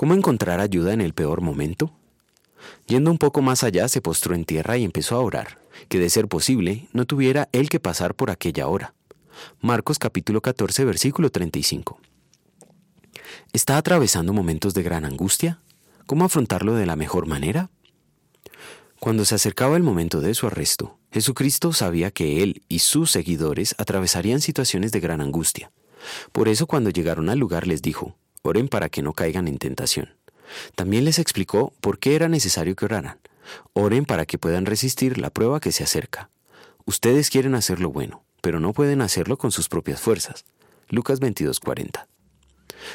¿Cómo encontrar ayuda en el peor momento? Yendo un poco más allá, se postró en tierra y empezó a orar, que de ser posible, no tuviera él que pasar por aquella hora. Marcos capítulo 14, versículo 35. ¿Está atravesando momentos de gran angustia? ¿Cómo afrontarlo de la mejor manera? Cuando se acercaba el momento de su arresto, Jesucristo sabía que él y sus seguidores atravesarían situaciones de gran angustia. Por eso cuando llegaron al lugar les dijo, oren para que no caigan en tentación. También les explicó por qué era necesario que oraran. Oren para que puedan resistir la prueba que se acerca. Ustedes quieren hacer lo bueno, pero no pueden hacerlo con sus propias fuerzas. Lucas 22:40.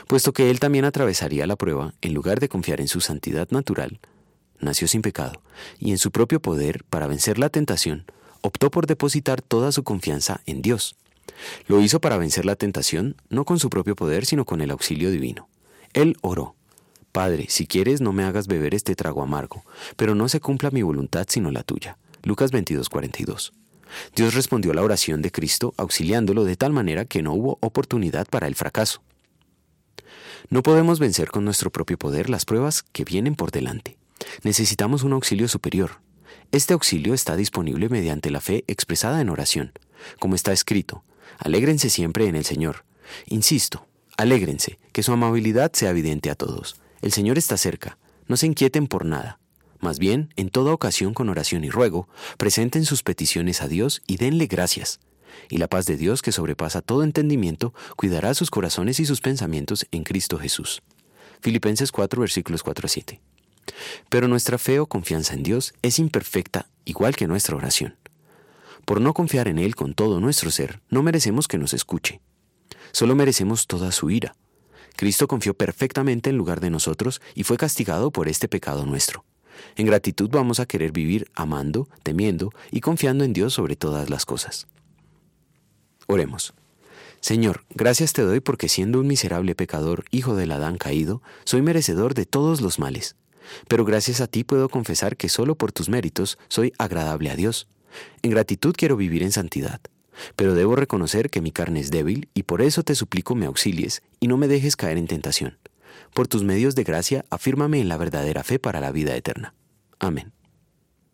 Puesto que él también atravesaría la prueba, en lugar de confiar en su santidad natural, nació sin pecado, y en su propio poder para vencer la tentación, optó por depositar toda su confianza en Dios. Lo hizo para vencer la tentación, no con su propio poder, sino con el auxilio divino. Él oró, Padre, si quieres no me hagas beber este trago amargo, pero no se cumpla mi voluntad sino la tuya. Lucas 22:42. Dios respondió a la oración de Cristo auxiliándolo de tal manera que no hubo oportunidad para el fracaso. No podemos vencer con nuestro propio poder las pruebas que vienen por delante. Necesitamos un auxilio superior. Este auxilio está disponible mediante la fe expresada en oración. Como está escrito, alégrense siempre en el Señor. Insisto, alégrense, que su amabilidad sea evidente a todos. El Señor está cerca, no se inquieten por nada. Más bien, en toda ocasión con oración y ruego, presenten sus peticiones a Dios y denle gracias. Y la paz de Dios, que sobrepasa todo entendimiento, cuidará sus corazones y sus pensamientos en Cristo Jesús. Filipenses 4 versículos 4 a 7. Pero nuestra fe o confianza en Dios es imperfecta, igual que nuestra oración. Por no confiar en Él con todo nuestro ser, no merecemos que nos escuche. Solo merecemos toda su ira. Cristo confió perfectamente en lugar de nosotros y fue castigado por este pecado nuestro. En gratitud vamos a querer vivir amando, temiendo y confiando en Dios sobre todas las cosas. Oremos. Señor, gracias te doy porque siendo un miserable pecador, hijo del Adán caído, soy merecedor de todos los males. Pero gracias a ti puedo confesar que solo por tus méritos soy agradable a Dios. En gratitud quiero vivir en santidad. Pero debo reconocer que mi carne es débil y por eso te suplico me auxilies y no me dejes caer en tentación. Por tus medios de gracia, afírmame en la verdadera fe para la vida eterna. Amén.